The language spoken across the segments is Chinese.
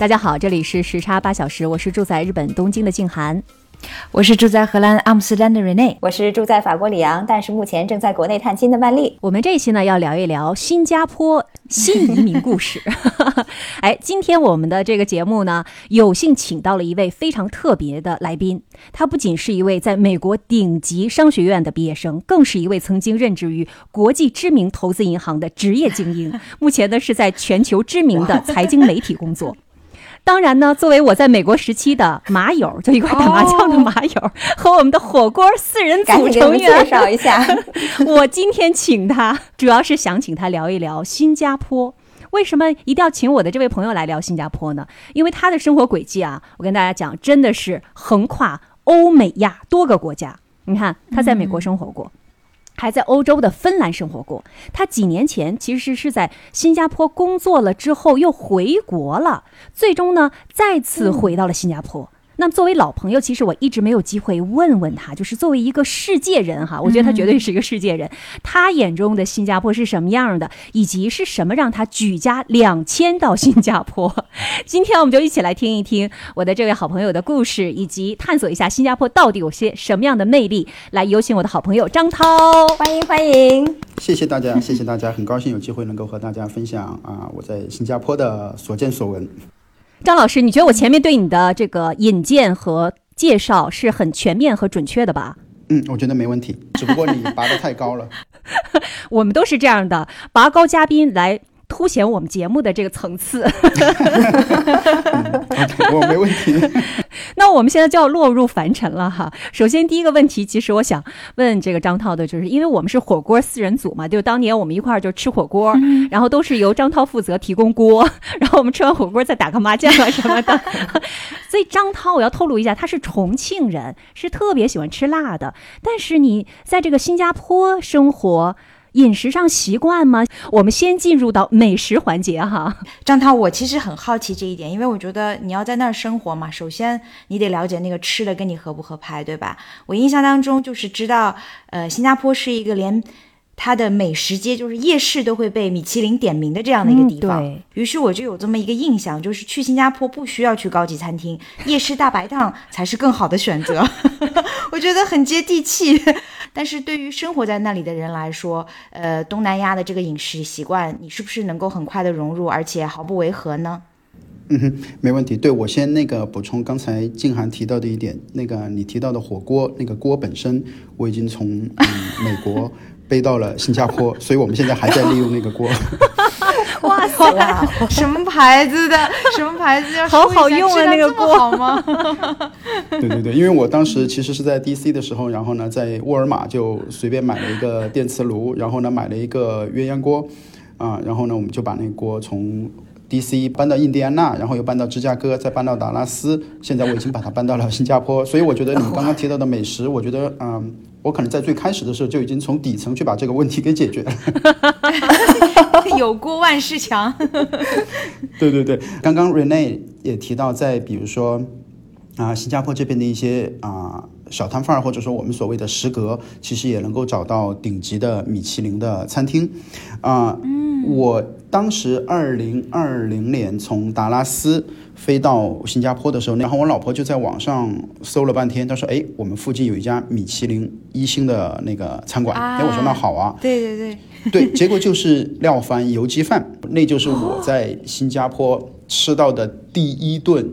大家好，这里是时差八小时，我是住在日本东京的静涵。我是住在荷兰阿姆斯特丹的 Rene，我是住在法国里昂，但是目前正在国内探亲的曼丽。我们这一期呢要聊一聊新加坡新移民故事。哎，今天我们的这个节目呢，有幸请到了一位非常特别的来宾，他不仅是一位在美国顶级商学院的毕业生，更是一位曾经任职于国际知名投资银行的职业精英，目前呢是在全球知名的财经媒体工作。当然呢，作为我在美国时期的麻友，就一块打麻将的麻友，和我们的火锅四人组成员，介绍一下。我今天请他，主要是想请他聊一聊新加坡。为什么一定要请我的这位朋友来聊新加坡呢？因为他的生活轨迹啊，我跟大家讲，真的是横跨欧美亚多个国家。你看，他在美国生活过。还在欧洲的芬兰生活过。他几年前其实是在新加坡工作了之后又回国了，最终呢再次回到了新加坡。那作为老朋友，其实我一直没有机会问问他，就是作为一个世界人哈，我觉得他绝对是一个世界人。他眼中的新加坡是什么样的，以及是什么让他举家两千到新加坡？今天我们就一起来听一听我的这位好朋友的故事，以及探索一下新加坡到底有些什么样的魅力。来，有请我的好朋友张涛，欢迎欢迎。谢谢大家，谢谢大家，很高兴有机会能够和大家分享啊我在新加坡的所见所闻。张老师，你觉得我前面对你的这个引荐和介绍是很全面和准确的吧？嗯，我觉得没问题，只不过你拔得太高了。我们都是这样的，拔高嘉宾来。凸显我们节目的这个层次，我没问题。那我们现在就要落入凡尘了哈。首先第一个问题，其实我想问这个张涛的，就是因为我们是火锅四人组嘛，就当年我们一块儿就吃火锅，然后都是由张涛负责提供锅，然后我们吃完火锅再打个麻将啊什么的。所以张涛，我要透露一下，他是重庆人，是特别喜欢吃辣的。但是你在这个新加坡生活。饮食上习惯吗？我们先进入到美食环节哈。张涛，我其实很好奇这一点，因为我觉得你要在那儿生活嘛，首先你得了解那个吃的跟你合不合拍，对吧？我印象当中就是知道，呃，新加坡是一个连它的美食街，就是夜市都会被米其林点名的这样的一个地方。于是我就有这么一个印象，就是去新加坡不需要去高级餐厅，夜市大排档才是更好的选择。我觉得很接地气。但是对于生活在那里的人来说，呃，东南亚的这个饮食习惯，你是不是能够很快的融入，而且毫不违和呢？嗯哼，没问题。对我先那个补充刚才静涵提到的一点，那个你提到的火锅，那个锅本身我已经从嗯美国 背到了新加坡，所以我们现在还在利用那个锅。哇塞！什么牌子的？什么牌子？好好用啊，那个锅好吗？对对对，因为我当时其实是在 DC 的时候，然后呢，在沃尔玛就随便买了一个电磁炉，然后呢买了一个鸳鸯锅，啊，然后呢我们就把那个锅从 DC 搬到印第安纳，然后又搬到芝加哥，再搬到达拉斯，现在我已经把它搬到了新加坡。所以我觉得你们刚刚提到的美食，我觉得嗯。我可能在最开始的时候就已经从底层去把这个问题给解决了。有锅万事强。对对对，刚刚 Rene 也提到，在比如说啊，新加坡这边的一些啊小摊贩儿，或者说我们所谓的食阁，其实也能够找到顶级的米其林的餐厅啊。嗯，我当时二零二零年从达拉斯。飞到新加坡的时候，然后我老婆就在网上搜了半天，她说：“哎，我们附近有一家米其林一星的那个餐馆。”哎，我说：“那好啊。”对对对 对，结果就是廖凡油鸡饭，那就是我在新加坡吃到的第一顿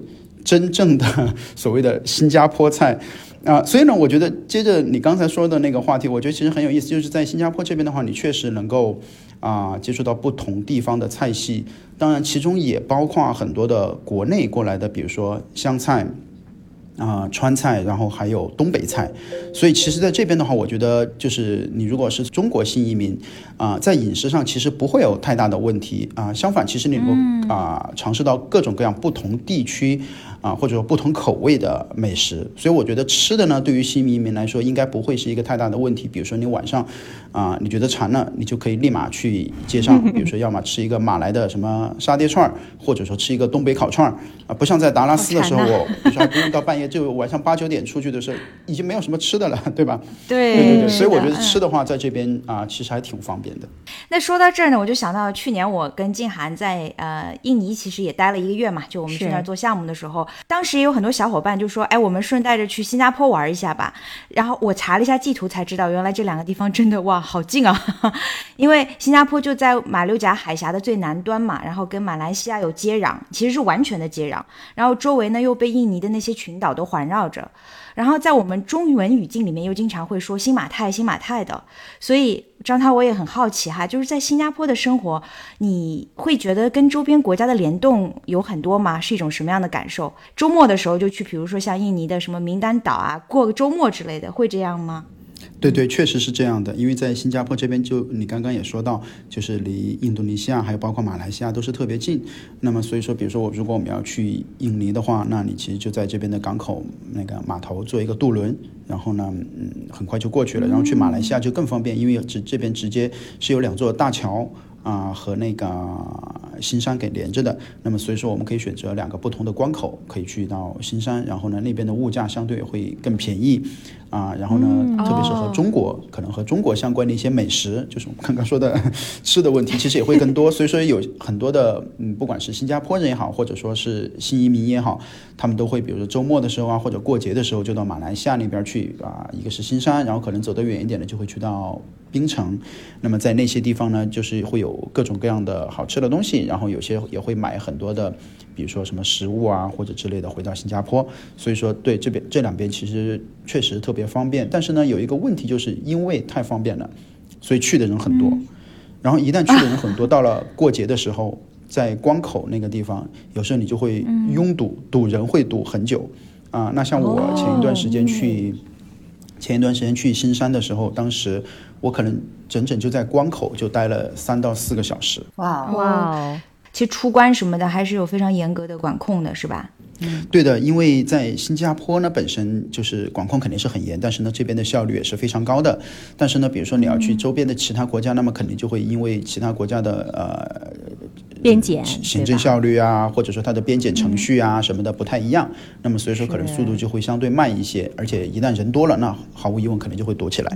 真正的所谓的新加坡菜啊。所以呢，我觉得接着你刚才说的那个话题，我觉得其实很有意思，就是在新加坡这边的话，你确实能够。啊，接触到不同地方的菜系，当然其中也包括很多的国内过来的，比如说湘菜啊、川菜，然后还有东北菜。所以其实在这边的话，我觉得就是你如果是中国新移民啊，在饮食上其实不会有太大的问题啊。相反，其实你能够啊尝试到各种各样不同地区。啊，或者说不同口味的美食。所以我觉得吃的呢，对于新移民来说，应该不会是一个太大的问题。比如说你晚上啊，你觉得馋了，你就可以立马去街上，比如说要么吃一个马来的什么沙爹串儿，或者说吃一个东北烤串儿啊，不像在达拉斯的时候，我比如说还不用到半夜，就晚上八九点出去的时候，已经没有什么吃的了，对吧？对对对对，所以我觉得嗯吃的话，在这边啊，其实还挺方便的。那说到这儿呢，我就想到去年我跟静涵在呃印尼其实也待了一个月嘛，就我们去那儿做项目的时候，当时也有很多小伙伴就说，哎，我们顺带着去新加坡玩一下吧。然后我查了一下地图才知道，原来这两个地方真的哇好近啊，因为新加坡就在马六甲海峡的最南端嘛，然后跟马来西亚有接壤，其实是完全的接壤，然后周围呢又被印尼的那些群岛都环绕着。然后在我们中文语境里面又经常会说新马泰、新马泰的，所以张涛我也很好奇哈，就是在新加坡的生活，你会觉得跟周边国家的联动有很多吗？是一种什么样的感受？周末的时候就去，比如说像印尼的什么名丹岛啊，过个周末之类的，会这样吗？对对，确实是这样的。因为在新加坡这边就，你刚刚也说到，就是离印度尼西亚还有包括马来西亚都是特别近。那么所以说，比如说我如果我们要去印尼的话，那你其实就在这边的港口那个码头做一个渡轮，然后呢，嗯，很快就过去了。然后去马来西亚就更方便，因为直这边直接是有两座大桥。啊、和那个新山给连着的，那么所以说我们可以选择两个不同的关口，可以去到新山，然后呢那边的物价相对会更便宜，啊，然后呢，特别是和中国、可能和中国相关的一些美食，就是我们刚刚说的 吃的问题，其实也会更多。所以说有很多的，嗯，不管是新加坡人也好，或者说是新移民也好，他们都会比如说周末的时候啊，或者过节的时候，就到马来西亚那边去啊，一个是新山，然后可能走得远一点的就会去到槟城。那么在那些地方呢，就是会有各种各样的好吃的东西，然后有些也会买很多的，比如说什么食物啊或者之类的回到新加坡。所以说，对这边这两边其实确实特别方便，但是呢，有一个问题就是因为太方便了，所以去的人很多。然后一旦去的人很多，到了过节的时候，在关口那个地方，有时候你就会拥堵，堵人会堵很久啊。那像我前一段时间去，前一段时间去新山的时候，当时我可能整整就在关口就待了三到四个小时。哇，哇哦，其实出关什么的还是有非常严格的管控的，是吧？对的，因为在新加坡呢，本身就是管控肯定是很严，但是呢，这边的效率也是非常高的。但是呢，比如说你要去周边的其他国家，那么肯定就会因为其他国家的呃边检行政效率啊，或者说它的边检程序啊什么的不太一样，那么所以说可能速度就会相对慢一些，而且一旦人多了，那毫无疑问可能就会躲起来。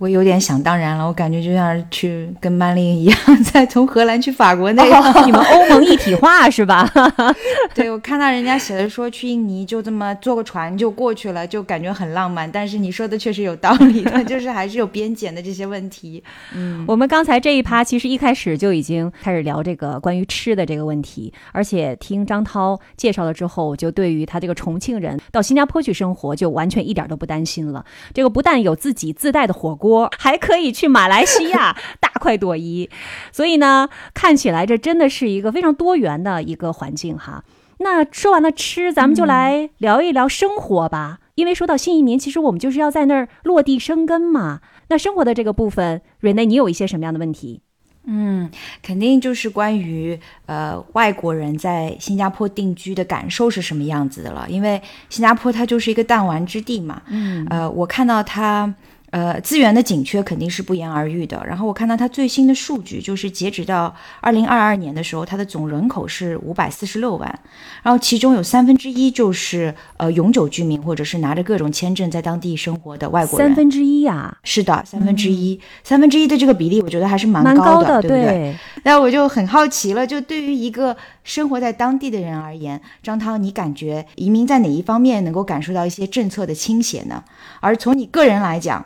我有点想当然了，我感觉就像是去跟曼丽一样，再从荷兰去法国那样。你们欧盟一体化是吧？对，我看到人家写的说去印尼就这么坐个船就过去了，就感觉很浪漫。但是你说的确实有道理的，就是还是有边检的这些问题。嗯我们刚才这一趴其实一开始就已经开始聊这个关于吃的这个问题，而且听张涛介绍了之后，我就对于他这个重庆人到新加坡去生活就完全一点都不担心了。这个不但有自己自带的火锅，还可以去马来西亚 大快朵颐，所以呢，看起来这真的是一个非常多元的一个环境哈。那说完了吃，咱们就来聊一聊生活吧。因为说到新移民，其实我们就是要在那儿落地生根嘛。那生活的这个部分，瑞内，你有一些什么样的问题？嗯，肯定就是关于呃外国人在新加坡定居的感受是什么样子的了，因为新加坡它就是一个弹丸之地嘛。嗯，呃，我看到它。呃，资源的紧缺肯定是不言而喻的。然后我看到它最新的数据，就是截止到二零二二年的时候，它的总人口是五百四十六万，然后其中有三分之一就是呃永久居民或者是拿着各种签证在当地生活的外国人。三分之一呀，是的，三分之一，三分之一的这个比例，我觉得还是蛮蛮高的，对不？对。那我就很好奇了，就对于一个生活在当地的人而言，张涛，你感觉移民在哪一方面能够感受到一些政策的倾斜呢？而从你个人来讲，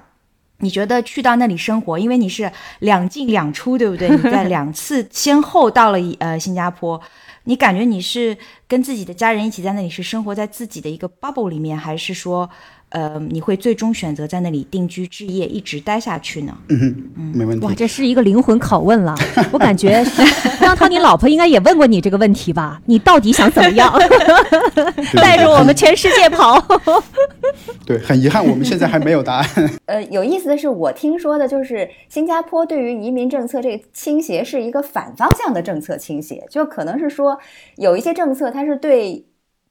你觉得去到那里生活，因为你是两进两出，对不对？你在两次先后到了呃新加坡，你感觉你是跟自己的家人一起在那里是生活在自己的一个 bubble 里面，还是说，呃，你会最终选择在那里定居置业，一直待下去呢？嗯没问题哇，。这是一个灵魂拷问了。我感觉张涛，你老婆应该也问过你这个问题吧？你到底想怎么样？带着我们全世界跑。对，很遗憾，我们现在还没有答案。呃，有意思的是，我听说的就是新加坡对于移民政策这个倾斜是一个反方向的政策倾斜，就可能是说有一些政策它是对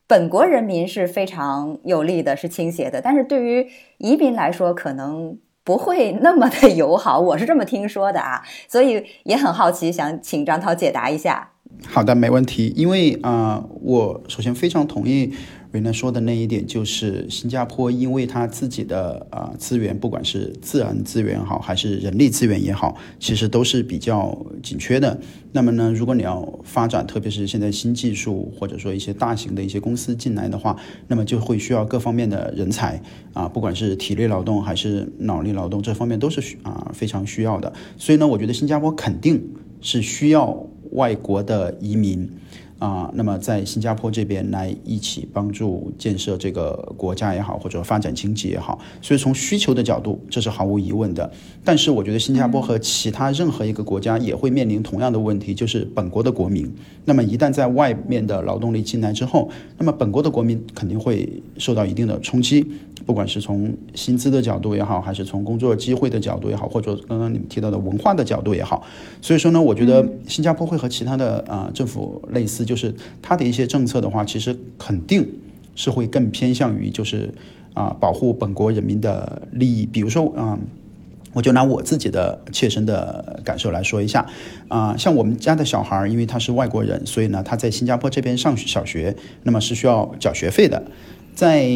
本国人民是非常有利的，是倾斜的，但是对于移民来说，可能不会那么的友好。我是这么听说的啊，所以也很好奇，想请张涛解答一下。好的，没问题。因为啊、我首先非常同意瑞娜说的那一点，就是新加坡因为它自己的啊、资源，不管是自然资源好，还是人力资源也好，其实都是比较紧缺的。那么呢，如果你要发展，特别是现在新技术或者说一些大型的一些公司进来的话，那么就会需要各方面的人才啊，不管是体力劳动还是脑力劳动，这方面都是需啊非常需要的。所以呢，我觉得新加坡肯定是需要外国的移民啊，那么在新加坡这边来一起帮助建设这个国家也好，或者发展经济也好，所以从需求的角度，这是毫无疑问的。但是我觉得新加坡和其他任何一个国家也会面临同样的问题，就是本国的国民，那么一旦在外面的劳动力进来之后，那么本国的国民肯定会受到一定的冲击，不管是从薪资的角度也好，还是从工作机会的角度也好，或者刚刚你们提到的文化的角度也好，所以说呢，我觉得新加坡会和其他的啊、政府类似，就是它的一些政策的话，其实肯定是会更偏向于就是啊、保护本国人民的利益，比如说啊。我就拿我自己的切身的感受来说一下，啊、像我们家的小孩儿，因为他是外国人，所以呢，他在新加坡这边上小学，那么是需要缴学费的。在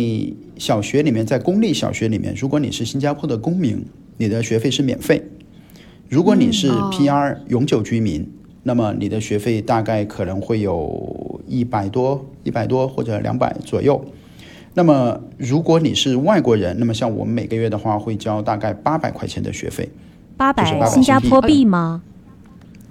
小学里面，在公立小学里面，如果你是新加坡的公民，你的学费是免费；如果你是 PR 永久居民，那么你的学费大概可能会有一百多、一百多或者两百左右。那么如果你是外国人，那么像我们每个月的话会交大概八百块钱的学费。八就是800百新加坡币吗？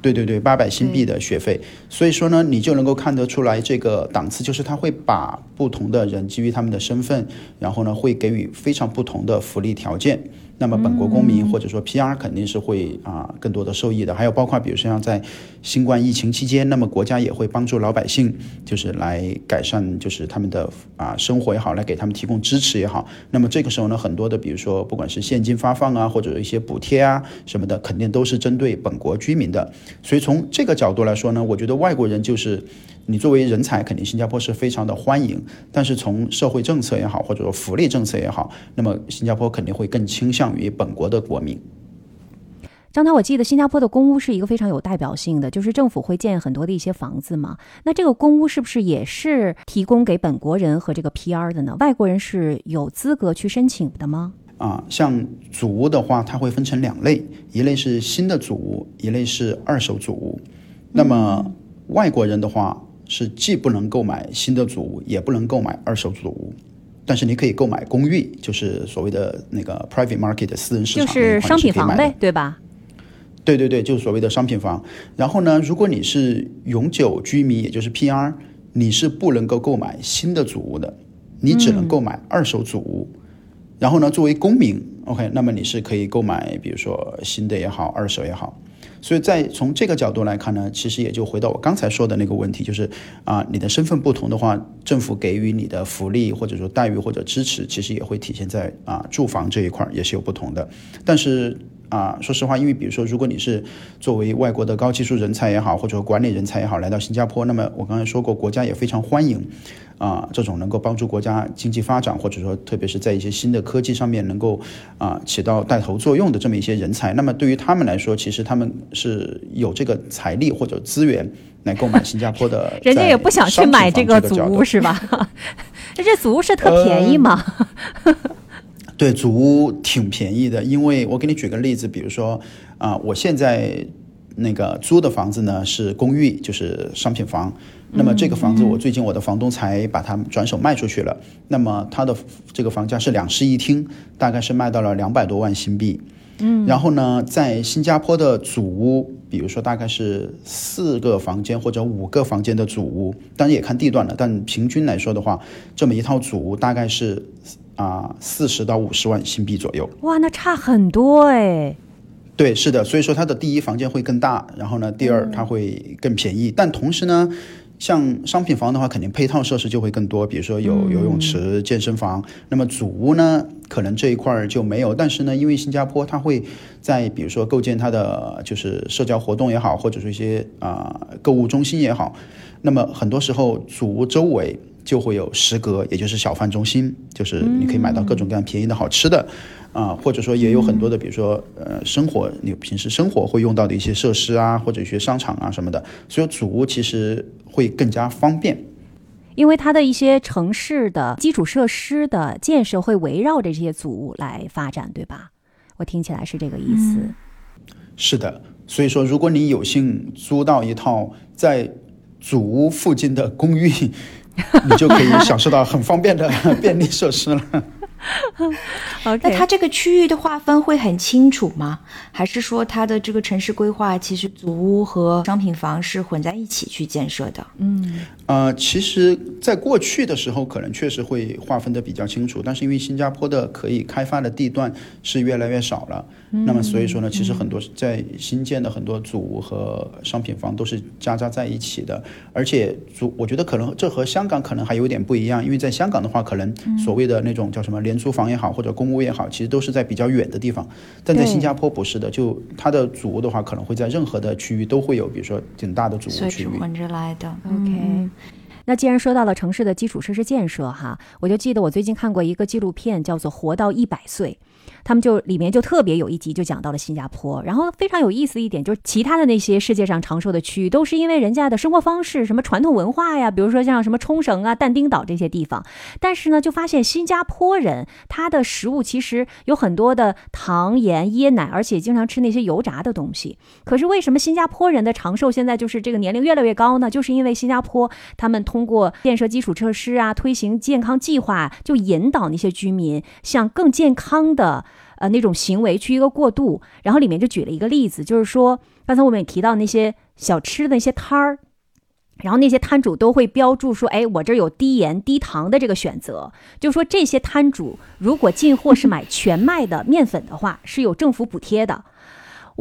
对对对，八百新币的学费，所以说呢，你就能够看得出来这个档次，就是他会把不同的人基于他们的身份，然后呢会给予非常不同的福利条件。那么本国公民或者说 PR 肯定是会啊、更多的受益的，还有包括比如说像在新冠疫情期间，那么国家也会帮助老百姓，就是来改善就是他们的啊、生活也好，来给他们提供支持也好。那么这个时候呢，很多的比如说不管是现金发放啊，或者一些补贴啊什么的，肯定都是针对本国居民的。所以从这个角度来说呢，我觉得外国人就是你作为人才，肯定新加坡是非常的欢迎。但是从社会政策也好，或者说福利政策也好，那么新加坡肯定会更倾向于本国的国民。张涛，我记得新加坡的公屋是一个非常有代表性的，就是政府会建很多的一些房子嘛。那这个公屋是不是也是提供给本国人和这个 PR 的呢？外国人是有资格去申请的吗？啊，像祖屋的话，它会分成两类，一类是新的祖屋，一类是二手祖屋。那么外国人的话是既不能购买新的祖屋，也不能购买二手祖屋，但是你可以购买公寓，就是所谓的那个 private market 的私人市就场就是商品房呗，对吧？对对对，就是所谓的商品房。然后呢，如果你是永久居民，也就是 PR，你是不能够购买新的祖屋的，你只能购买二手祖屋。然后呢，作为公民，OK，那么你是可以购买，比如说新的也好，二手也好。所以在从这个角度来看呢，其实也就回到我刚才说的那个问题，就是啊，你的身份不同的话，政府给予你的福利或者说待遇或者支持，其实也会体现在啊住房这一块也是有不同的。但是啊，说实话，因为比如说，如果你是作为外国的高技术人才也好，或者说管理人才也好，来到新加坡，那么我刚才说过，国家也非常欢迎啊这种能够帮助国家经济发展，或者说特别是在一些新的科技上面能够啊起到带头作用的这么一些人才。那么对于他们来说，其实他们是有这个财力或者资源来购买新加坡的 人家也不想去买这个祖屋是吧？这祖屋是特便宜吗？对，祖屋挺便宜的，因为我给你举个例子，比如说啊、我现在那个租的房子呢是公寓，就是商品房。那么这个房子，我最近我的房东才把它转手卖出去了。那么它的这个房价是两室一厅，大概是卖到了两百多万新币。嗯，然后呢，在新加坡的祖屋，比如说大概是四个房间或者五个房间的祖屋，当然也看地段了，但平均来说的话，这么一套祖屋大概是啊四十到五十万新币左右。哇，那差很多哎。对，是的，所以说它的第一房间会更大，然后呢，第二它会更便宜，但同时呢，像商品房的话，肯定配套设施就会更多，比如说有游泳池、健身房。那么主屋呢，可能这一块儿就没有，但是呢，因为新加坡它会在比如说构建它的就是社交活动也好，或者说一些啊、购物中心也好，那么很多时候主屋周围就会有食阁，也就是小贩中心，就是你可以买到各种各样便宜的好吃的，啊、或者说也有很多的，比如说呃生活你平时生活会用到的一些设施啊，或者一些商场啊什么的，所以祖屋其实会更加方便。因为它的一些城市的基础设施的建设会围绕着这些祖屋来发展，对吧？我听起来是这个意思。是的，所以说如果你有幸租到一套在祖屋附近的公寓，你就可以享受到很方便的 便利设施了。OK，那它这个区域的划分会很清楚吗？还是说它的这个城市规划其实祖屋和商品房是混在一起去建设的？嗯。呃，其实，在过去的时候，可能确实会划分的比较清楚，但是因为新加坡的可以开发的地段是越来越少了，那么所以说呢，其实很多在新建的很多祖屋和商品房都是夹杂在一起的，而且祖，我觉得可能这和香港可能还有点不一样，因为在香港的话，可能所谓的那种叫什么廉租房也好，或者公屋也好，其实都是在比较远的地方，但在新加坡不是的，就它的主屋的话，可能会在任何的区域都会有，比如说挺大的主屋区域。是混着来的。OK，那既然说到了城市的基础设施建设哈，我就记得我最近看过一个纪录片，叫做《活到一百岁》。他们就里面就特别有一集就讲到了新加坡，然后非常有意思一点就是，其他的那些世界上长寿的区域都是因为人家的生活方式、什么传统文化呀，比如说像什么冲绳啊、但丁岛这些地方，但是呢，就发现新加坡人他的食物其实有很多的糖盐椰奶，而且经常吃那些油炸的东西。可是为什么新加坡人的长寿现在就是这个年龄越来越高呢？就是因为新加坡他们通过建设基础设施啊，推行健康计划，就引导那些居民向更健康的呃那种行为去一个过渡。然后里面就举了一个例子，就是说刚才我们也提到那些小吃的那些摊儿。然后那些摊主都会标注说：“哎，我这儿有低盐、低糖的这个选择。”就说这些摊主如果进货是买全麦的面粉的话，是有政府补贴的。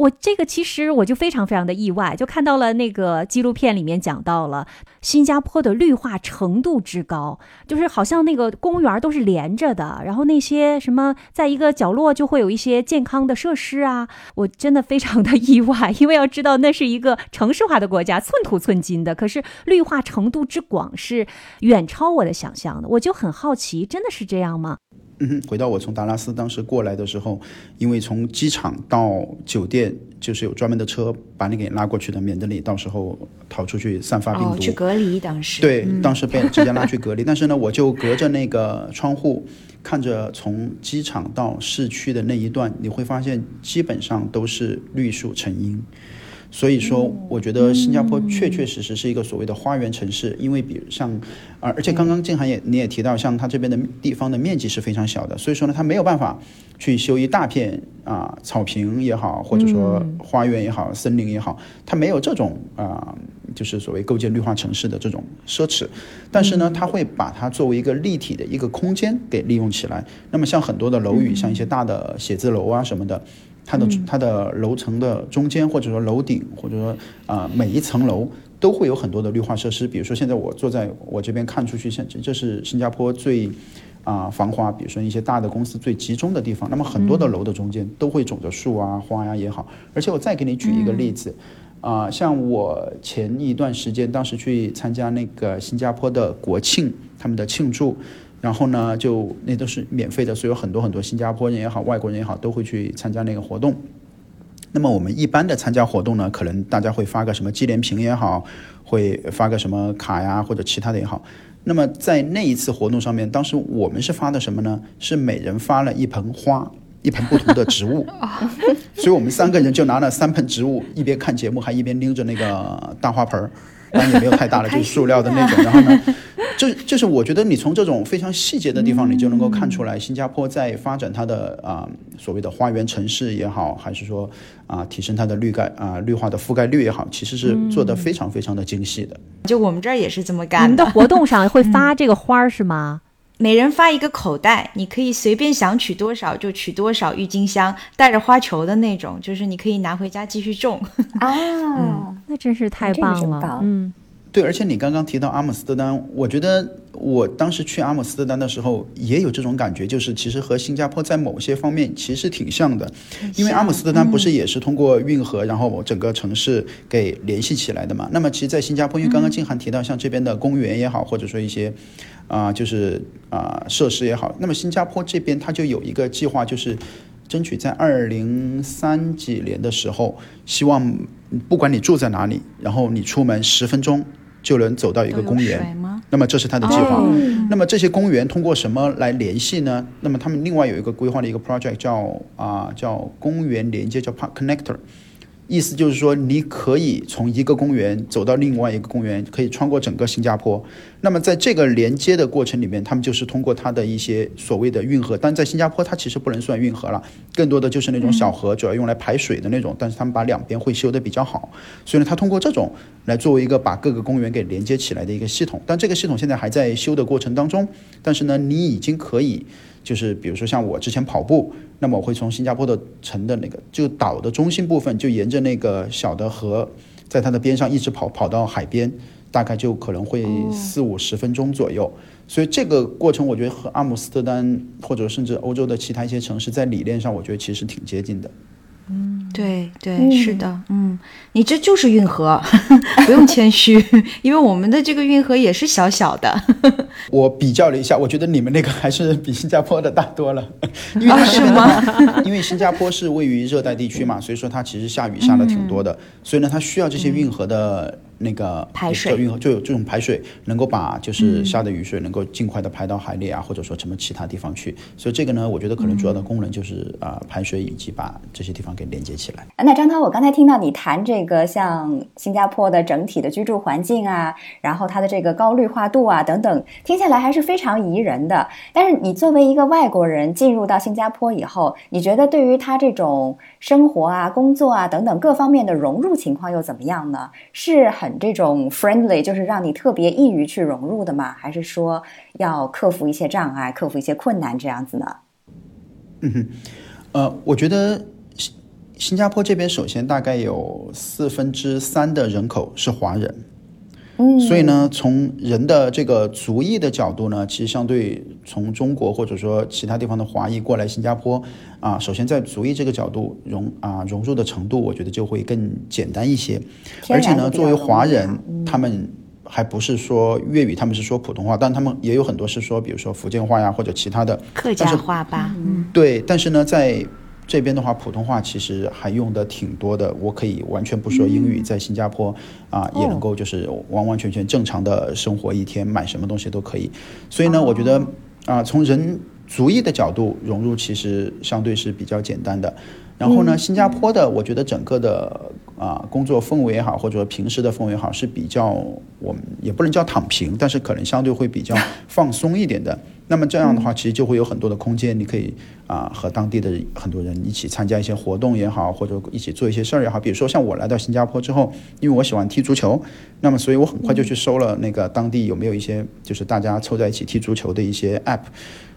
我这个其实我就非常非常的意外，就看到了那个纪录片里面讲到了新加坡的绿化程度之高，就是好像那个公园都是连着的，然后那些什么在一个角落就会有一些健康的设施啊，我真的非常的意外，因为要知道那是一个城市化的国家，寸土寸金的，可是绿化程度之广是远超我的想象的，我就很好奇，真的是这样吗？嗯，回到我从达拉斯当时过来的时候，因为从机场到酒店就是有专门的车把你给拉过去的，免得你到时候逃出去散发病毒。哦，去隔离当时。对，当时被直接拉去隔离。但是呢，我就隔着那个窗户，看着从机场到市区的那一段，你会发现基本上都是绿树成荫。所以说，我觉得新加坡确确实实是一个所谓的花园城市，因为比如像，啊，而且刚刚静涵也你也提到，像它这边的地方的面积是非常小的，所以说呢，它没有办法去修一大片啊草坪也好，或者说花园也好、森林也好，它没有这种啊，就是所谓构建绿化城市的这种奢侈。但是呢，它会把它作为一个立体的一个空间给利用起来。那么像很多的楼宇，像一些大的写字楼啊什么的。它的它的楼层的中间，或者说楼顶，或者说啊、每一层楼都会有很多的绿化设施。比如说现在我坐在我这边看出去，现这是新加坡最啊、繁华，比如说一些大的公司最集中的地方。那么很多的楼的中间都会种着树啊、花呀、也好。而且我再给你举一个例子，啊、像我前一段时间当时去参加那个新加坡的国庆，他们的庆祝。然后呢，就那都是免费的，所以有很多很多新加坡人也好，外国人也好，都会去参加那个活动。那么我们一般的参加活动呢，可能大家会发个什么纪念品也好，会发个什么卡呀或者其他的也好。那么在那一次活动上面，当时我们是发的什么呢？是每人发了一盆花，一盆不同的植物。所以我们三个人就拿了三盆植物，一边看节目还一边拎着那个大花盆儿，当然也没有太大了，就是塑料的那种。然后呢，就就是我觉得你从这种非常细节的地方，你就能够看出来，新加坡在发展它的啊、所谓的花园城市也好，还是说啊、提升它的绿盖啊、绿化的覆盖率也好，其实是做得非常非常的精细的。就我们这儿也是这么你干们的活动上会发这个花儿是吗？每人发一个口袋，你可以随便想取多少就取多少郁金香，带着花球的那种，就是你可以拿回家继续种。啊，那真是太棒了，棒嗯。对，而且你刚刚提到阿姆斯特丹，我觉得我当时去阿姆斯特丹的时候也有这种感觉，就是其实和新加坡在某些方面其实挺像的，因为阿姆斯特丹不是也是通过运河，然后整个城市给联系起来的嘛。那么其实，在新加坡，因为刚刚静涵提到，像这边的公园也好，或者说一些啊、就是啊、设施也好，那么新加坡这边它就有一个计划，就是争取在二零三几年的时候，希望不管你住在哪里，然后你出门十分钟就能走到一个公园。那么这是他的计划。哦那么这些公园通过什么来联系呢？那么他们另外有一个规划的一个 project 叫啊、叫公园连接，叫 Park Connector。意思就是说，你可以从一个公园走到另外一个公园，可以穿过整个新加坡。那么在这个连接的过程里面，他们就是通过它的一些所谓的运河，但在新加坡它其实不能算运河了，更多的就是那种小河，主要用来排水的那种。但是他们把两边会修得比较好，所以呢，它通过这种来作为一个把各个公园给连接起来的一个系统。但这个系统现在还在修的过程当中，但是呢，你已经可以。就是比如说像我之前跑步，那么我会从新加坡的城的那个就岛的中心部分，就沿着那个小的河，在它的边上一直跑跑到海边，大概就可能会四五十分钟左右。所以这个过程，我觉得和阿姆斯特丹或者甚至欧洲的其他一些城市，在理念上，我觉得其实挺接近的。对对，是的，嗯，你这就是运河，不用谦虚，因为我们的这个运河也是小小的。我比较了一下，我觉得你们那个还是比新加坡的大多了，因为啊是吗？因为新加坡是位于热带地区嘛，所以说它其实下雨下的挺多的，所以呢，它需要这些运河的那个排水运河就有这种排水，能够把就是下的雨水能够尽快的排到海里啊，或者说什么其他地方去。所以这个呢，我觉得可能主要的功能就是啊、排水以及把这些地方给连接起来。那张涛，我刚才听到你谈这个像新加坡的整体的居住环境啊，然后它的这个高绿化度啊等等，听下来还是非常宜人的。但是你作为一个外国人进入到新加坡以后，你觉得对于他这种生活啊、工作啊等等各方面的融入情况又怎么样呢？是很这种 friendly，就是让你特别易于去融入的吗？还是说要克服一些障碍、克服一些困难这样子呢？嗯呃，我觉得新新加坡这边首先大概有四分之三的人口是华人，嗯，所以呢，从人的这个族裔的角度呢，其实相对从中国或者说其他地方的华裔过来新加坡啊，首先在族裔这个角度融啊融入的程度，我觉得就会更简单一些。而且呢，作为华人，他们还不是说粤语，他们是说普通话，但他们也有很多是说，比如说福建话呀或者其他的。客家话吧，嗯，对，但是呢，在这边的话，普通话其实还用的挺多的。我可以完全不说英语，在新加坡啊、也能够就是完完全全正常的生活一天，买什么东西都可以。所以呢，我觉得啊、从人族裔的角度融入，其实相对是比较简单的。然后呢，新加坡的我觉得整个的啊、工作氛围也好，或者说平时的氛围也好，是比较我们也不能叫躺平，但是可能相对会比较 放松一点的。那么这样的话，其实就会有很多的空间，你可以啊、和当地的很多人一起参加一些活动也好，或者一起做一些事儿也好。比如说像我来到新加坡之后，因为我喜欢踢足球，那么所以我很快就去搜了那个当地有没有一些就是大家凑在一起踢足球的一些 app，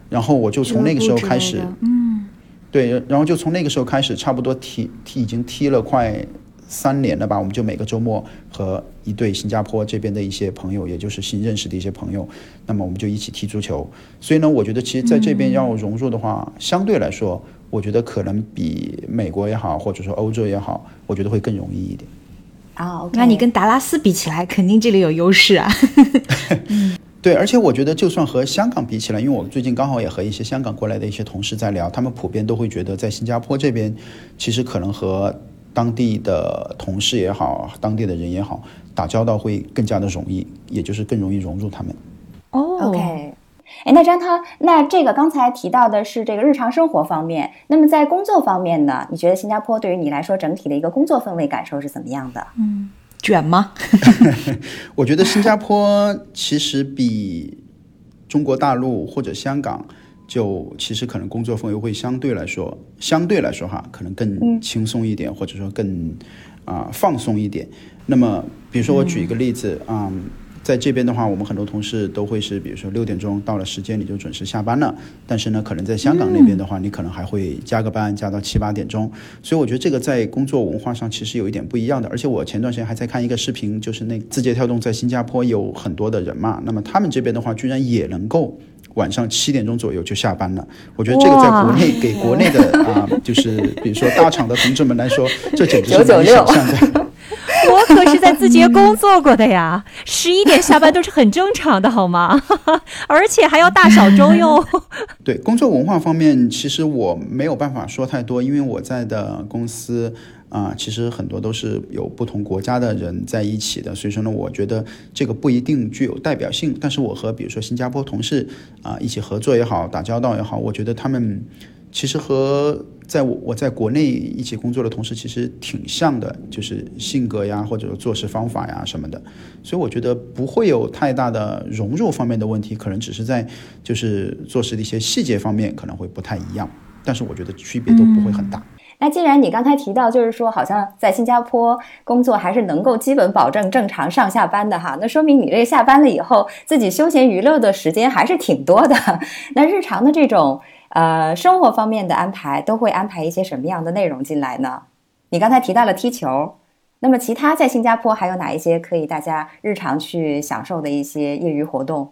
然后我就从那个时候开始嗯，对，然后就从那个时候开始，差不多踢踢已经踢了快三年了吧。我们就每个周末和一对新加坡这边的一些朋友，也就是新认识的一些朋友，那么我们就一起踢足球。所以呢，我觉得其实在这边要融入的话，相对来说，我觉得可能比美国也好，或者说欧洲也好，我觉得会更容易一点。啊那你跟达拉斯比起来，肯定这里有优势啊。对，而且我觉得，就算和香港比起来，因为我最近刚好也和一些香港过来的一些同事在聊，他们普遍都会觉得，在新加坡这边，其实可能和当地的同事也好，当地的人也好，打交道会更加的容易，也就是更容易融入他们。哦 OK，哎，那张涛，那这个刚才提到的是这个日常生活方面，那么在工作方面呢？你觉得新加坡对于你来说整体的一个工作氛围感受是怎么样的？嗯卷吗？我觉得新加坡其实比中国大陆或者香港，就其实可能工作氛围会相对来说，相对来说哈，可能更轻松一点，或者说更啊、放松一点。那么，比如说我举一个例子啊、在这边的话，我们很多同事都会是，比如说六点钟到了时间你就准时下班了。但是呢，可能在香港那边的话，你可能还会加个班，加到七八点钟。所以我觉得这个在工作文化上其实有一点不一样的。而且我前段时间还在看一个视频，就是那字节跳动在新加坡有很多的人嘛，那么他们这边的话，居然也能够晚上七点钟左右就下班了。我觉得这个在国内给国内的啊，就是比如说大厂的同志们来说，这简直是难以想象的。我可是在字节工作过的呀，十一点下班都是很正常的，好吗？而且还要大小周哟。对工作文化方面，其实我没有办法说太多，因为我在的公司啊，其实很多都是有不同国家的人在一起的，所以说呢，我觉得这个不一定具有代表性。但是我和比如说新加坡同事啊一起合作也好，打交道也好，我觉得他们其实和。在我我在国内一起工作的同事其实挺像的，就是性格呀，或者做事方法呀什么的，所以我觉得不会有太大的融入方面的问题，可能只是在就是做事的一些细节方面可能会不太一样，但是我觉得区别都不会很大。那既然你刚才提到，就是说好像在新加坡工作还是能够基本保证正常上下班的哈，那说明你这下班了以后自己休闲娱乐的时间还是挺多的。那日常的这种。呃，生活方面的安排都会安排一些什么样的内容进来呢？你刚才提到了踢球，那么其他在新加坡还有哪一些可以大家日常去享受的一些业余活动？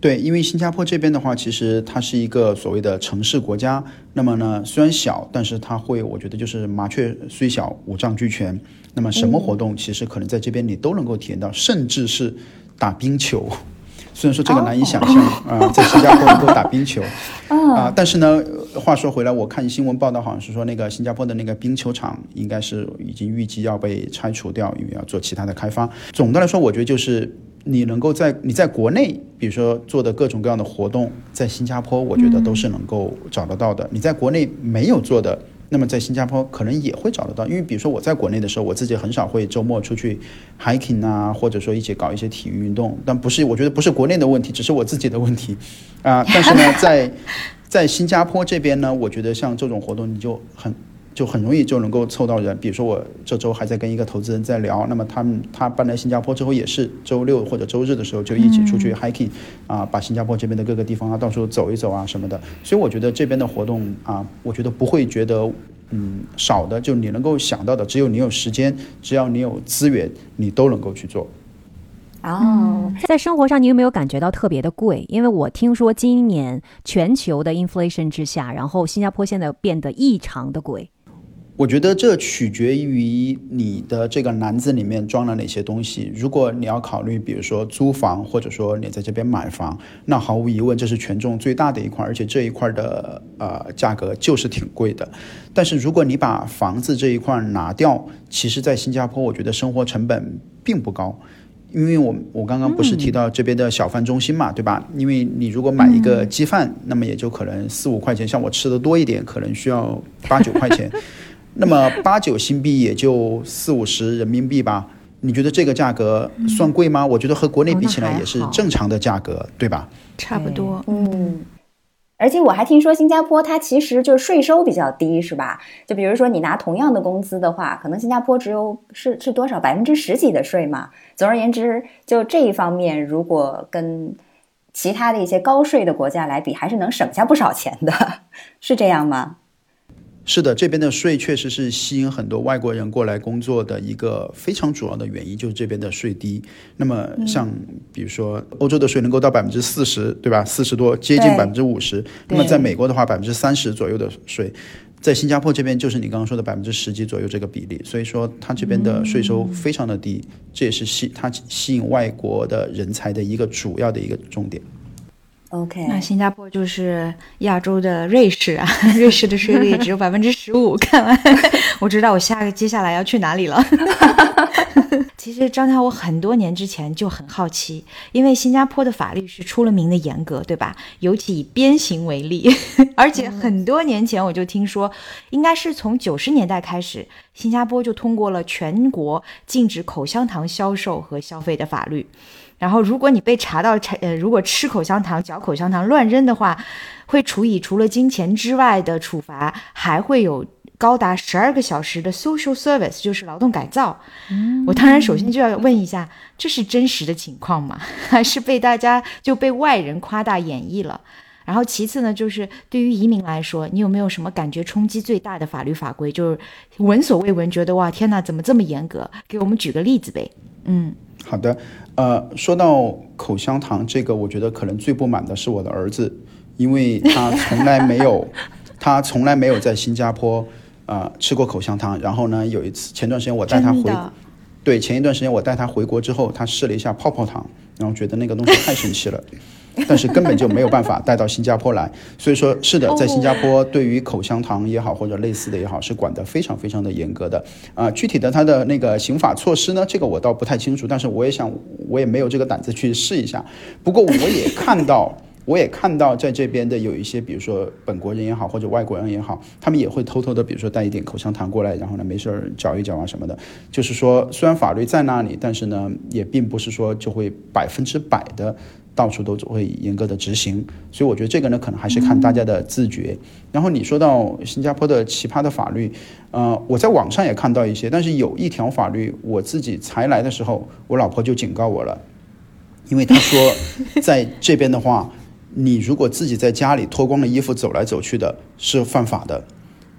对，因为新加坡这边的话，其实它是一个所谓的城市国家，那么呢，虽然小，但是它会，我觉得就是麻雀虽小，五脏俱全。那么什么活动，其实可能在这边你都能够体验到，甚至是打冰球。虽然说这个难以想象啊，在新加坡能够打冰球 啊，但是呢，话说回来，我看新闻报道，好像是说那个新加坡的那个冰球场应该是已经预计要被拆除掉，因为要做其他的开发。总的来说，我觉得就是你能够在你在国内，比如说做的各种各样的活动，在新加坡，我觉得都是能够找得到的。你在国内没有做的。那么在新加坡可能也会找得到，因为比如说我在国内的时候，我自己很少会周末出去 hiking 啊，或者说一起搞一些体育运动。但不是，我觉得不是国内的问题，只是我自己的问题啊。但是呢，在在新加坡这边呢，我觉得像这种活动你就很。就很容易就能够凑到人，比如说我这周还在跟一个投资人在聊，那么他们他搬来新加坡之后也是周六或者周日的时候就一起出去 hiking，啊，把新加坡这边的各个地方啊到处走一走啊什么的，所以我觉得这边的活动啊，我觉得不会觉得嗯少的，就你能够想到的，只有你有时间，只要你有资源，你都能够去做。哦，在生活上你有没有感觉到特别的贵？因为我听说今年全球的 inflation 之下，然后新加坡现在变得异常的贵。我觉得这取决于你的这个篮子里面装了哪些东西。如果你要考虑，比如说租房，或者说你在这边买房，那毫无疑问这是权重最大的一块，而且这一块的呃价格就是挺贵的。但是如果你把房子这一块拿掉，其实，在新加坡，我觉得生活成本并不高，因为我我刚刚不是提到这边的小贩中心嘛，对吧？因为你如果买一个鸡饭，那么也就可能四五块钱，像我吃的多一点，可能需要八九块钱。那么八九新币也就四五十人民币吧？你觉得这个价格算贵吗？我觉得和国内比起来也是正常的价格，对吧？差不多，嗯。而且我还听说新加坡它其实就是税收比较低，是吧？就比如说你拿同样的工资的话，可能新加坡只有是是多少百分之十几的税嘛。总而言之，就这一方面，如果跟其他的一些高税的国家来比，还是能省下不少钱的，是这样吗？是的，这边的税确实是吸引很多外国人过来工作的一个非常主要的原因，就是这边的税低。那么，像比如说欧洲的税能够到百分之四十，对吧？四十多，接近百分之五十。那么在美国的话，百分之三十左右的税，在新加坡这边就是你刚刚说的百分之十几左右这个比例。所以说，它这边的税收非常的低，这也是吸它吸引外国的人才的一个主要的一个重点。OK，那新加坡就是亚洲的瑞士啊，瑞士的税率只有百分之十五。看完，我知道我下个接下来要去哪里了。其实张涛，我很多年之前就很好奇，因为新加坡的法律是出了名的严格，对吧？尤其以鞭刑为例，而且很多年前我就听说，应该是从九十年代开始，新加坡就通过了全国禁止口香糖销售和消费的法律。然后，如果你被查到，呃，如果吃口香糖、嚼口香糖乱扔的话，会处以除了金钱之外的处罚，还会有高达十二个小时的 social service，就是劳动改造。我当然首先就要问一下，这是真实的情况吗？还 是被大家就被外人夸大演绎了？然后其次呢，就是对于移民来说，你有没有什么感觉冲击最大的法律法规？就是闻所未闻，觉得哇天哪，怎么这么严格？给我们举个例子呗。嗯，好的，呃，说到口香糖这个，我觉得可能最不满的是我的儿子，因为他从来没有，他从来没有在新加坡啊、呃吃过口香糖。然后呢，有一次前段时间我带他回，对，前一段时间我带他回国之后，他试了一下泡泡糖，然后觉得那个东西太神奇了，但是根本就没有办法带到新加坡来。所以说，是的，在新加坡对于口香糖也好或者类似的也好，是管得非常非常的严格的。啊、具体的它的那个刑法措施呢，这个我倒不太清楚，但是我也想，我也没有这个胆子去试一下。不过我也看到。我也看到在这边的有一些，比如说本国人也好，或者外国人也好，他们也会偷偷的，比如说带一点口香糖过来，然后呢没事儿嚼一嚼啊什么的。就是说，虽然法律在那里，但是呢，也并不是说就会百分之百的到处都会严格的执行。所以我觉得这个呢，可能还是看大家的自觉。然后你说到新加坡的奇葩的法律，呃，我在网上也看到一些，但是有一条法律我自己才来的时候，我老婆就警告我了，因为她说在这边的话。你如果自己在家里脱光了衣服走来走去的，是犯法的。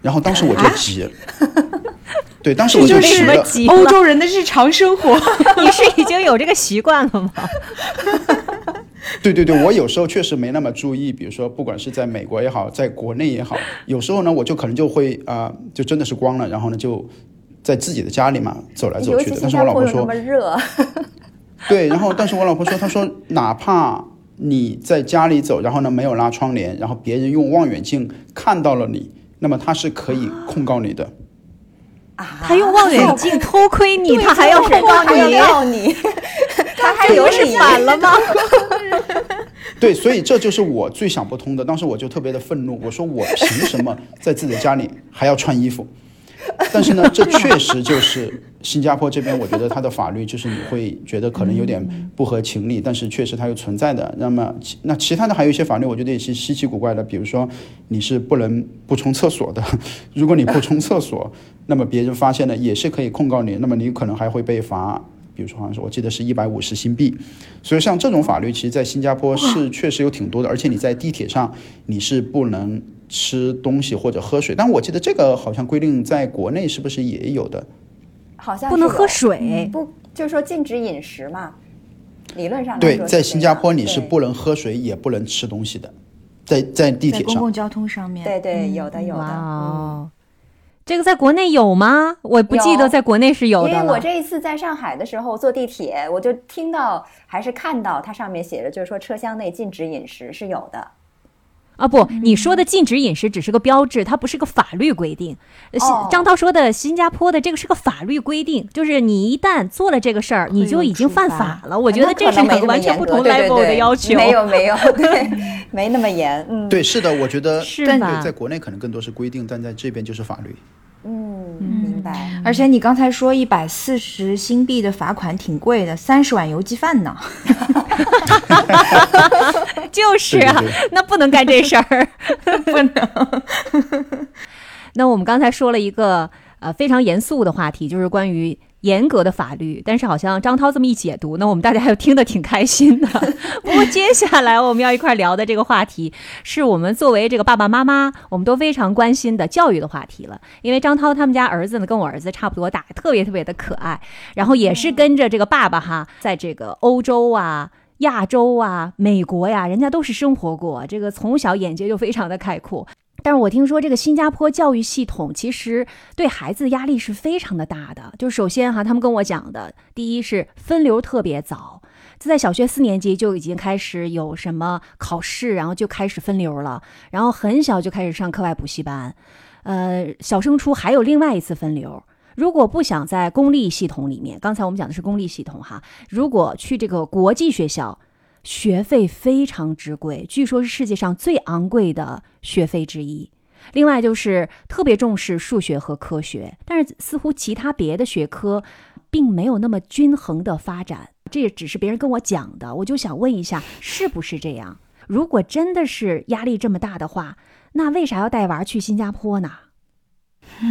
然后当时我就急了，对，当时我这就急了。急欧洲人的日常生活。你是已经有这个习惯了吗？对对对，我有时候确实没那么注意，比如说不管是在美国也好，在国内也好，有时候呢我就可能就会啊、就真的是光了，然后呢就在自己的家里嘛走来走去的。但是我老婆说那么，热，对，然后但是我老婆说，她说哪怕你在家里走，然后呢没有拉窗帘，然后别人用望远镜看到了你，那么他是可以控告你的。啊他用望远镜偷窥你，他还要控告你，他还有不是理反了吗？对，所以这就是我最想不通的。当时我就特别的愤怒，我说我凭什么在自己的家里还要穿衣服？但是呢，这确实就是新加坡这边，我觉得它的法律就是你会觉得可能有点不合情理，但是确实它又存在的。那么其那其他的还有一些法律，我觉得也是稀奇古怪的，比如说你是不能不冲厕所的，如果你不冲厕所，那么别人发现了也是可以控告你，那么你可能还会被罚。比如说，好像是我记得是一百五十新币，所以像这种法律，其实在新加坡是确实有挺多的，而且你在地铁上你是不能吃东西或者喝水，但我记得这个好像规定在国内是不是也有的？好像不能喝水。不就是说禁止饮食嘛？理论上对在新加坡你是不能喝水也不能吃东西的，在在地铁上。公共交通上面，对对有的有的。哦，这个在国内有吗？我不记得在国内是有因的因。为我这一次在上海的时候坐地铁，我就听到还是看到它上面写着，就是说车厢内禁止饮食是有的。啊不，你说的禁止饮食只是个标志，它不是个法律规定。张涛说的新加坡的这个是个法律规定，就是你一旦做了这个事儿，你就已经犯法了。我觉得这是两个完全不同 level 的要求。没有没有，对，没那么严。嗯，对，是的，我觉得是吧，在国内可能更多是规定，但在这边就是法律。嗯，明白。而且你刚才说一百四十新币的罚款挺贵的，三十碗油鸡饭呢。就是啊，对对那不能干这事儿。不能。那我们刚才说了一个呃非常严肃的话题，就是关于严格的法律。但是好像张涛这么一解读，那我们大家又听得挺开心的。不过接下来我们要一块聊的这个话题，是我们作为这个爸爸妈妈，我们都非常关心的教育的话题了。因为张涛他们家儿子呢，跟我儿子差不多大，特别特别的可爱，然后也是跟着这个爸爸哈，在这个欧洲啊。亚洲啊，美国呀，人家都是生活过，这个从小眼界就非常的开阔。但是我听说这个新加坡教育系统其实对孩子压力是非常的大的。就首先哈，他们跟我讲的，第一是分流特别早，就在小学四年级就已经开始有什么考试，然后就开始分流了，然后很小就开始上课外补习班，呃，小升初还有另外一次分流。如果不想在公立系统里面，刚才我们讲的是公立系统哈，如果去这个国际学校，学费非常之贵，据说是世界上最昂贵的学费之一。另外就是特别重视数学和科学，但是似乎其他别的学科并没有那么均衡的发展。这也只是别人跟我讲的，我就想问一下，是不是这样？如果真的是压力这么大的话，那为啥要带娃去新加坡呢？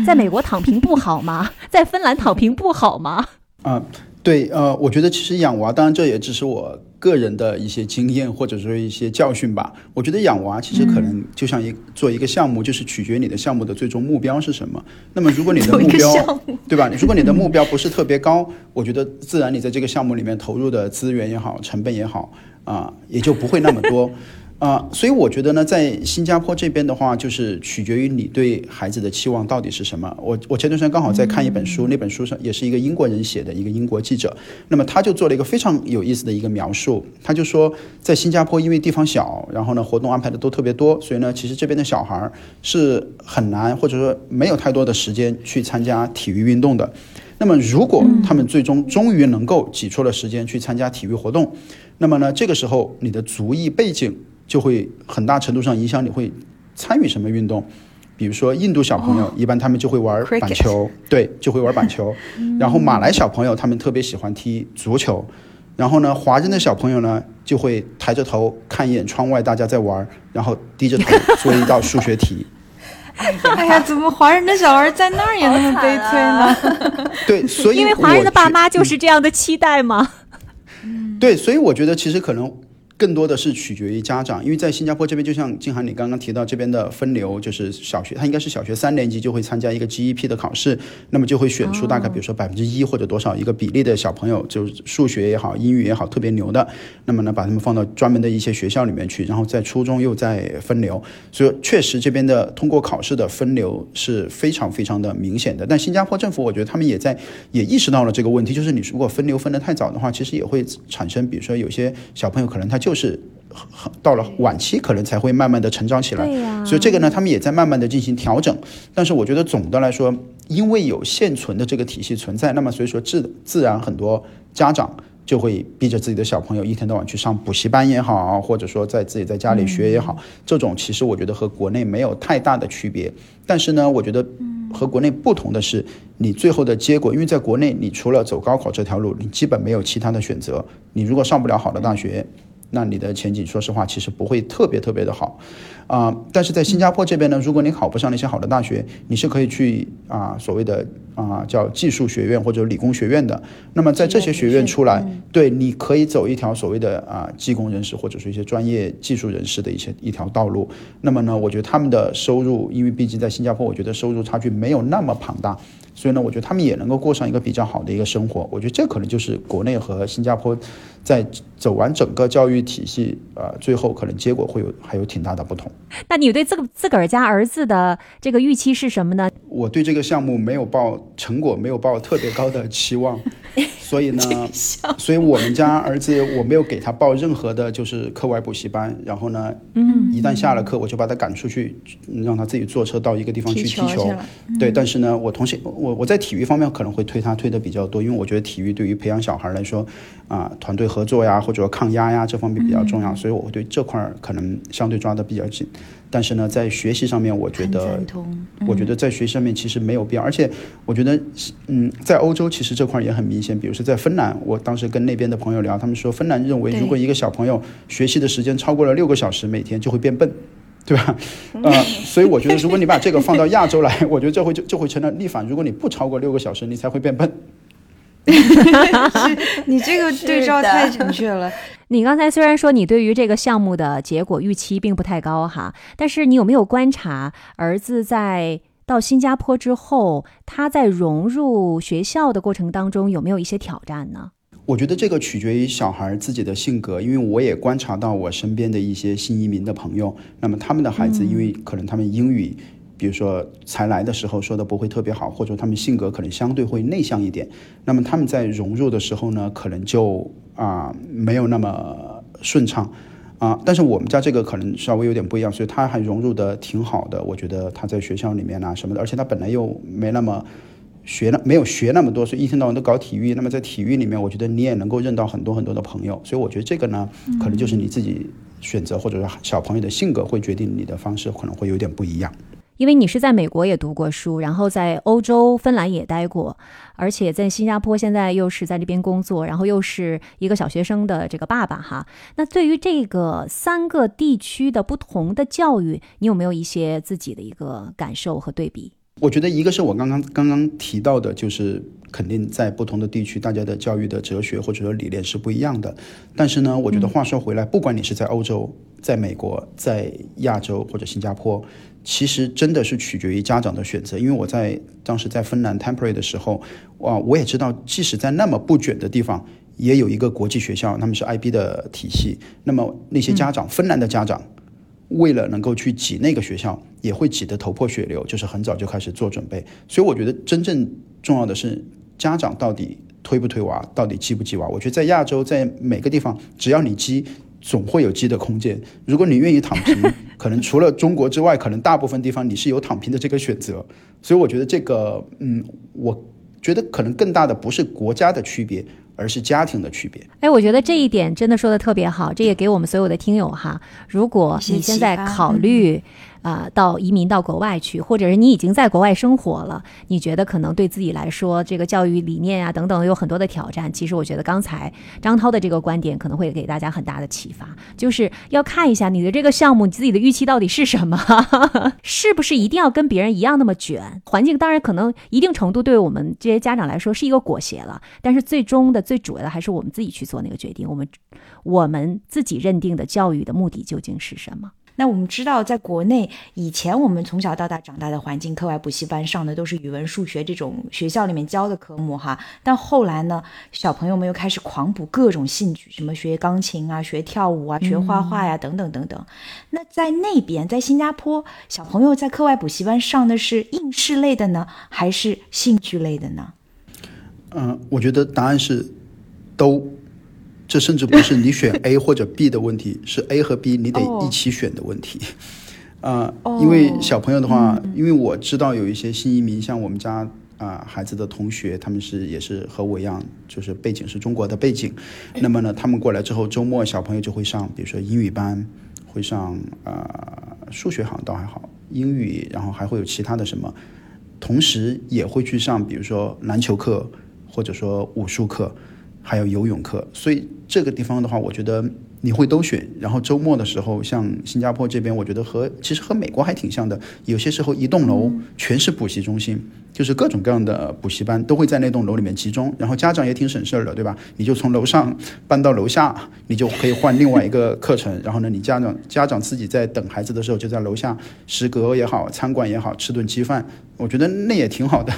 在美国躺平不好吗？在芬兰躺平不好吗？啊、对，呃，我觉得其实养娃，当然这也只是我个人的一些经验或者说一些教训吧。我觉得养娃其实可能就像一做一个项目，就是取决于你的项目的最终目标是什么。那么如果你的目标目，对吧？如果你的目标不是特别高，我觉得自然你在这个项目里面投入的资源也好，成本也好，啊、也就不会那么多。啊、所以我觉得呢，在新加坡这边的话，就是取决于你对孩子的期望到底是什么。我我前段时间刚好在看一本书，那本书上也是一个英国人写的一个英国记者，那么他就做了一个非常有意思的一个描述，他就说，在新加坡因为地方小，然后呢活动安排的都特别多，所以呢，其实这边的小孩儿是很难或者说没有太多的时间去参加体育运动的。那么，如果他们最终终于能够挤出了时间去参加体育活动，那么呢，这个时候你的族裔背景就会很大程度上影响你会参与什么运动。比如说，印度小朋友、一般他们就会玩板球，对，就会玩板球。然后马来小朋友他们特别喜欢踢足球。然后呢，华人的小朋友呢就会抬着头看一眼窗外大家在玩，然后低着头做一道数学题。哎呀，怎么华人的小孩在那儿也那么悲催呢？对，所以因为华人的爸妈就是这样的期待吗？对，所以我觉得其实可能更多的是取决于家长，因为在新加坡这边，就像静涵你刚刚提到这边的分流，就是小学，他应该是小学三年级就会参加一个 GEP 的考试，那么就会选出大概比如说百分之一或者多少一个比例的小朋友，就是数学也好，英语也好，特别牛的，那么呢把他们放到专门的一些学校里面去，然后在初中又在分流，所以确实这边的通过考试的分流是非常非常的明显的。但新加坡政府，我觉得他们也在也意识到了这个问题，就是你如果分流分得太早的话，其实也会产生，比如说有些小朋友可能他就是。很到了晚期，可能才会慢慢的成长起来。所以这个呢，他们也在慢慢的进行调整。但是我觉得总的来说，因为有现存的这个体系存在，那么所以说自自然很多家长就会逼着自己的小朋友一天到晚去上补习班也好，或者说在自己在家里学也好，这种其实我觉得和国内没有太大的区别。但是呢，我觉得和国内不同的是，你最后的结果，因为在国内你除了走高考这条路，你基本没有其他的选择。你如果上不了好的大学，那你的前景说实话其实不会特别特别的好，啊、但是在新加坡这边呢，如果你考不上那些好的大学，你是可以去啊、所谓的啊、叫技术学院或者理工学院的。那么在这些学院出来，对，你可以走一条所谓的啊、技工人士或者是一些专业技术人士的一些一条道路。那么呢，我觉得他们的收入，因为毕竟在新加坡，我觉得收入差距没有那么庞大，所以呢，我觉得他们也能够过上一个比较好的一个生活。我觉得这可能就是国内和新加坡在走完整个教育体系，呃，最后可能结果会有还有挺大的不同。那你对自个自个儿家儿子的这个预期是什么呢？我对这个项目没有抱成果，没有抱特别高的期望，所以呢，所以我们家儿子我没有给他报任何的就是课外补习班，然后呢，嗯，一旦下了课我就把他赶出去，嗯让他自己坐车到一个地方去踢踢球。对，但是呢，我同时我我在体育方面可能会推他推的比较多，因为我觉得体育对于培养小孩来说，啊、团队合作呀或者说抗压呀这方面比较重要，所以我会对这块儿可能相对抓的比较紧。但是呢，在学习上面，我觉得。我觉得在学习上面其实没有必要，而且我觉得，嗯，在欧洲其实这块也很明显，比如说在芬兰，我当时跟那边的朋友聊，他们说芬兰认为，如果一个小朋友学习的时间超过了六个小时每天，就会变笨。对吧？呃，所以我觉得，如果你把这个放到亚洲来，我觉得这会就就会成了逆反。如果你不超过六个小时，你才会变笨。你这个对照太准确了。你刚才虽然说你对于这个项目的结果预期并不太高哈，但是你有没有观察儿子在到新加坡之后，他在融入学校的过程当中有没有一些挑战呢？我觉得这个取决于小孩自己的性格，因为我也观察到我身边的一些新移民的朋友，那么他们的孩子，因为可能他们英语，比如说才来的时候说的不会特别好，或者说他们性格可能相对会内向一点，那么他们在融入的时候呢，可能就啊、没有那么顺畅。啊，但是我们家这个可能稍微有点不一样，所以他还融入的挺好的。我觉得他在学校里面啊什么的，而且他本来又没那么学了没有学那么多，所以一天到晚都搞体育。那么在体育里面，我觉得你也能够认到很多很多的朋友。所以我觉得这个呢，可能就是你自己选择，或者说小朋友的性格会决定你的方式可能会有点不一样。因为你是在美国也读过书，然后在欧洲芬兰也待过，而且在新加坡现在又是在这边工作，然后又是一个小学生的这个爸爸哈。那对于这个三个地区的不同的教育，你有没有一些自己的一个感受和对比？我觉得一个是我刚刚刚刚提到的，就是肯定在不同的地区，大家的教育的哲学或者说理念是不一样的。但是呢，我觉得话说回来，不管你是在欧洲、在美国、在亚洲或者新加坡，其实真的是取决于家长的选择。因为我在当时在芬兰 Temporary 的时候，哇，我也知道，即使在那么不卷的地方，也有一个国际学校，他们是 IB 的体系。那么那些家长，芬兰的家长。为了能够去挤那个学校，也会挤得头破血流，就是很早就开始做准备。所以我觉得真正重要的是家长到底推不推娃，到底激不激娃。我觉得在亚洲，在每个地方，只要你激，总会有鸡的空间。如果你愿意躺平，可能除了中国之外，可能大部分地方你是有躺平的这个选择。所以我觉得这个，嗯，我觉得可能更大的不是国家的区别。而是家庭的区别。哎，我觉得这一点真的说的特别好，这也给我们所有的听友哈，如果你现在考虑。啊，啊到移民到国外去，或者是你已经在国外生活了，你觉得可能对自己来说，这个教育理念啊等等有很多的挑战。其实我觉得刚才张涛的这个观点可能会给大家很大的启发，就是要看一下你的这个项目，你自己的预期到底是什么，是不是一定要跟别人一样那么卷？环境当然可能一定程度对我们这些家长来说是一个裹挟了，但是最终的最主要的还是我们自己去做那个决定。我们我们自己认定的教育的目的究竟是什么？那我们知道，在国内以前我们从小到大长大的环境，课外补习班上的都是语文、数学这种学校里面教的科目哈。但后来呢，小朋友们又开始狂补各种兴趣，什么学钢琴啊、学跳舞啊、学画画呀，等等等等。那在那边，在新加坡，小朋友在课外补习班上的是应试类的呢，还是兴趣类的呢？嗯，我觉得答案是都。这甚至不是你选 A 或者 B 的问题，是 A 和 B 你得一起选的问题。啊，因为小朋友的话，因为我知道有一些新移民，像我们家啊孩子的同学，他们是也是和我一样，就是背景是中国的背景。那么呢，他们过来之后，周末小朋友就会上，比如说英语班，会上啊数学好像倒还好，英语，然后还会有其他的什么，同时也会去上，比如说篮球课，或者说武术课。还有游泳课，所以这个地方的话，我觉得你会都选。然后周末的时候，像新加坡这边，我觉得和其实和美国还挺像的。有些时候一栋楼全是补习中心，就是各种各样的补习班都会在那栋楼里面集中。然后家长也挺省事儿的，对吧？你就从楼上搬到楼下，你就可以换另外一个课程。然后呢，你家长家长自己在等孩子的时候，就在楼下食阁也好，餐馆也好，吃顿鸡饭。我觉得那也挺好的。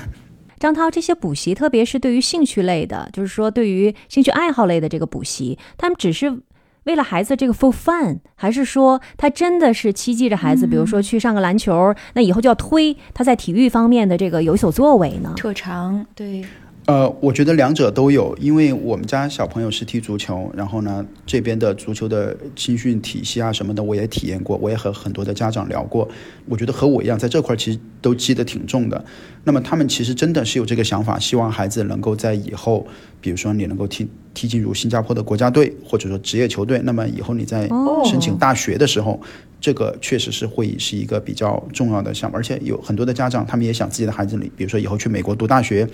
张涛，这些补习，特别是对于兴趣类的，就是说对于兴趣爱好类的这个补习，他们只是为了孩子这个 for fun，还是说他真的是期冀着孩子，比如说去上个篮球，那以后就要推他在体育方面的这个有所作为呢？特长，对。呃，我觉得两者都有，因为我们家小朋友是踢足球，然后呢，这边的足球的青训体系啊什么的，我也体验过，我也和很多的家长聊过。我觉得和我一样，在这块其实都积得挺重的。那么他们其实真的是有这个想法，希望孩子能够在以后，比如说你能够踢踢进入新加坡的国家队，或者说职业球队，那么以后你在申请大学的时候。这个确实是会是一个比较重要的项目，而且有很多的家长，他们也想自己的孩子里，比如说以后去美国读大学。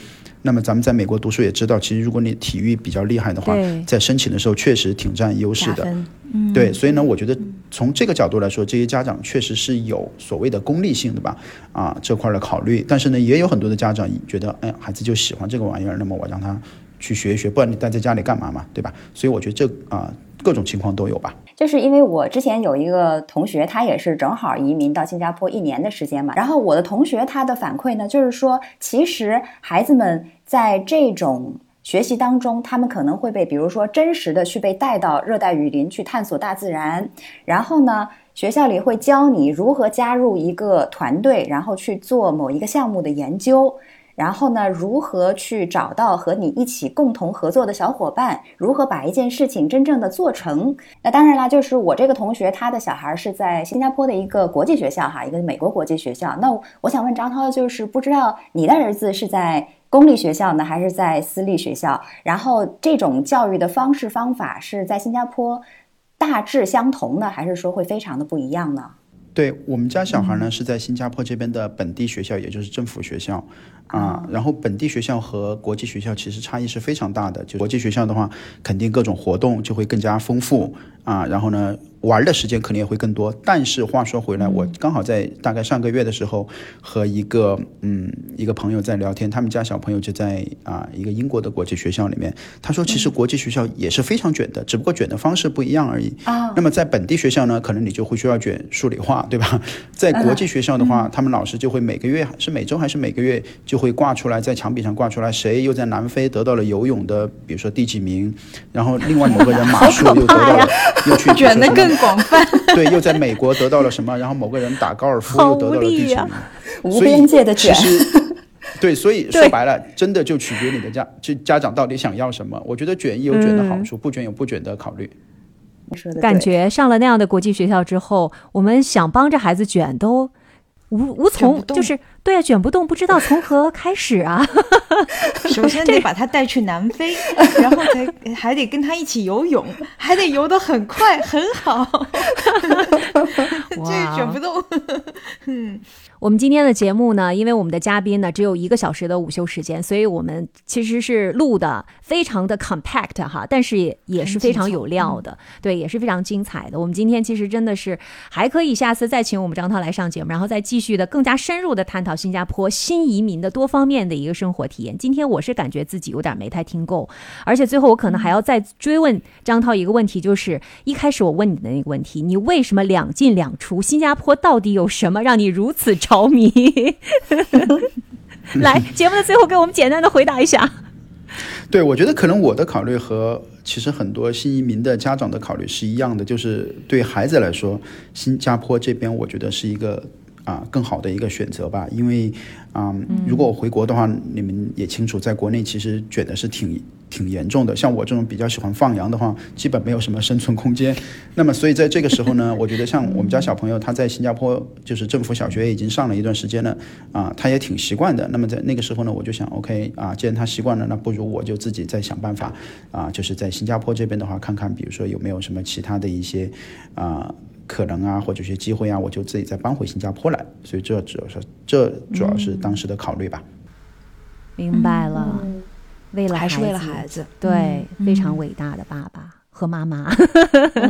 那么咱们在美国读书也知道，其实如果你体育比较厉害的话，在申请的时候确实挺占优势的。对，所以呢，我觉得从这个角度来说，这些家长确实是有所谓的功利性的吧，啊这块的考虑。但是呢，也有很多的家长觉得，哎，孩子就喜欢这个玩意儿，那么我让他去学一学，不然你待在家里干嘛嘛，对吧？所以我觉得这啊。各种情况都有吧，就是因为我之前有一个同学，他也是正好移民到新加坡一年的时间嘛。然后我的同学他的反馈呢，就是说，其实孩子们在这种学习当中，他们可能会被，比如说真实的去被带到热带雨林去探索大自然，然后呢，学校里会教你如何加入一个团队，然后去做某一个项目的研究。然后呢，如何去找到和你一起共同合作的小伙伴？如何把一件事情真正的做成？那当然啦，就是我这个同学，他的小孩是在新加坡的一个国际学校，哈，一个美国国际学校。那我想问张涛，就是不知道你的儿子是在公立学校呢，还是在私立学校？然后这种教育的方式方法是在新加坡大致相同呢，还是说会非常的不一样呢？对我们家小孩呢，是在新加坡这边的本地学校，也就是政府学校。啊，然后本地学校和国际学校其实差异是非常大的。就国际学校的话，肯定各种活动就会更加丰富啊，然后呢。玩的时间可能也会更多，但是话说回来，我刚好在大概上个月的时候和一个嗯一个朋友在聊天，他们家小朋友就在啊一个英国的国际学校里面，他说其实国际学校也是非常卷的，只不过卷的方式不一样而已啊。那么在本地学校呢，可能你就会需要卷数理化，对吧？在国际学校的话，他们老师就会每个月是每周还是每个月就会挂出来在墙壁上挂出来，谁又在南非得到了游泳的，比如说第几名，然后另外某个人马术又得到了，又去卷的更。广泛 对，又在美国得到了什么？然后某个人打高尔夫又得到了第几名？无边界的卷。对，所以说白了，真的就取决你的家，就家长到底想要什么。我觉得卷也有卷的好处，不卷有不卷的考虑。感觉上了那样的国际学校之后，我们想帮着孩子卷都。无无从，就是对啊，卷不动，不知道从何开始啊。首先得把他带去南非，然后才还得跟他一起游泳，还得游得很快很好。这卷不动。嗯。我们今天的节目呢，因为我们的嘉宾呢只有一个小时的午休时间，所以我们其实是录的非常的 compact 哈，但是也也是非常有料的，对，也是非常精彩的。我们今天其实真的是还可以下次再请我们张涛来上节目，然后再继续的更加深入的探讨新加坡新移民的多方面的一个生活体验。今天我是感觉自己有点没太听够，而且最后我可能还要再追问张涛一个问题，就是一开始我问你的那个问题，你为什么两进两出？新加坡到底有什么让你如此？着迷，来节目的最后给我们简单的回答一下。对，我觉得可能我的考虑和其实很多新移民的家长的考虑是一样的，就是对孩子来说，新加坡这边我觉得是一个啊更好的一个选择吧，因为啊，如果我回国的话，你们也清楚，在国内其实卷的是挺。挺严重的，像我这种比较喜欢放羊的话，基本没有什么生存空间。那么，所以在这个时候呢，我觉得像我们家小朋友，他在新加坡就是政府小学已经上了一段时间了，啊，他也挺习惯的。那么在那个时候呢，我就想，OK，啊，既然他习惯了，那不如我就自己再想办法，啊，就是在新加坡这边的话，看看比如说有没有什么其他的一些啊可能啊，或者一些机会啊，我就自己再搬回新加坡来。所以这主要是这主要是当时的考虑吧。明白了。为了还是为了孩子，对，非常伟大的爸爸。和妈妈，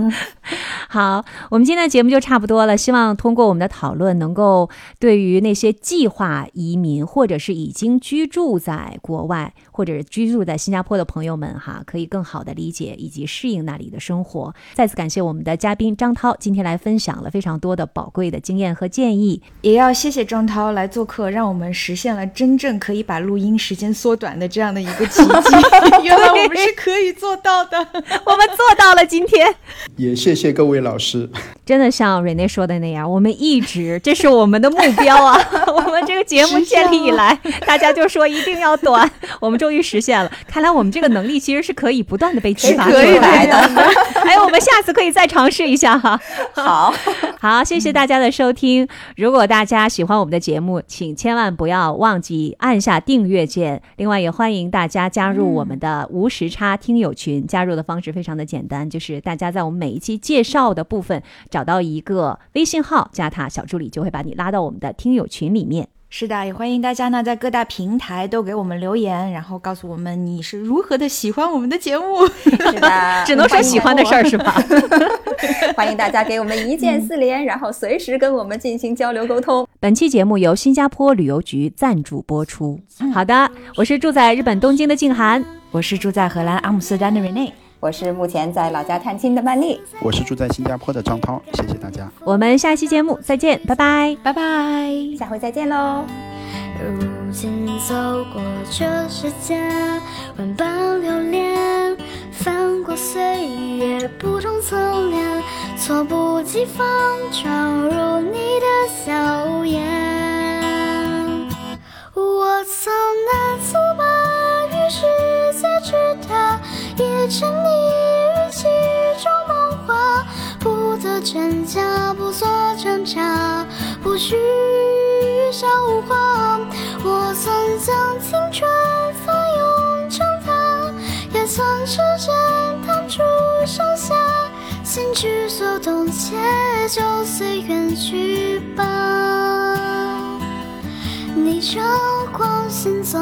好，我们今天的节目就差不多了。希望通过我们的讨论，能够对于那些计划移民或者是已经居住在国外或者是居住在新加坡的朋友们，哈，可以更好的理解以及适应那里的生活。再次感谢我们的嘉宾张涛，今天来分享了非常多的宝贵的经验和建议。也要谢谢张涛来做客，让我们实现了真正可以把录音时间缩短的这样的一个奇迹。原来我们是可以做到的，我们。做到了，今天也谢谢各位老师。真的像瑞内说的那样，我们一直这是我们的目标啊！我们这个节目建立以来，大家就说一定要短，我们终于实现了。看来我们这个能力其实是可以不断的被激发出来的。哎，我们下次可以再尝试一下哈。好 好，谢谢大家的收听。如果大家喜欢我们的节目，请千万不要忘记按下订阅键。另外，也欢迎大家加入我们的无时差听友群。加入的方式非常的。简单，就是大家在我们每一期介绍的部分找到一个微信号，加他，小助理就会把你拉到我们的听友群里面。是的，也欢迎大家呢在各大平台都给我们留言，然后告诉我们你是如何的喜欢我们的节目。是的，只能说喜欢的事儿是吧？欢迎大家给我们一键四连，然后随时跟我们进行交流沟通。本期节目由新加坡旅游局赞助播出。好的，我是住在日本东京的静涵，我是住在荷兰阿姆斯特丹的 Rene。我是目前在老家探亲的曼丽，我是住在新加坡的张涛，谢谢大家，我们下期节目再见，拜拜，拜拜，下回再见喽。如今走过这世界，万般留恋，翻过岁月不同侧脸，猝不及防闯入你的笑颜。我曾难阻把与世界之大。也沉溺于其中梦话，不得真假，不做挣扎，不去消化。我曾将青春翻涌成她，也曾指尖弹出盛夏，心之所动，且就随缘去吧。逆着光行走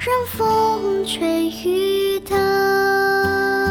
任风吹雨打。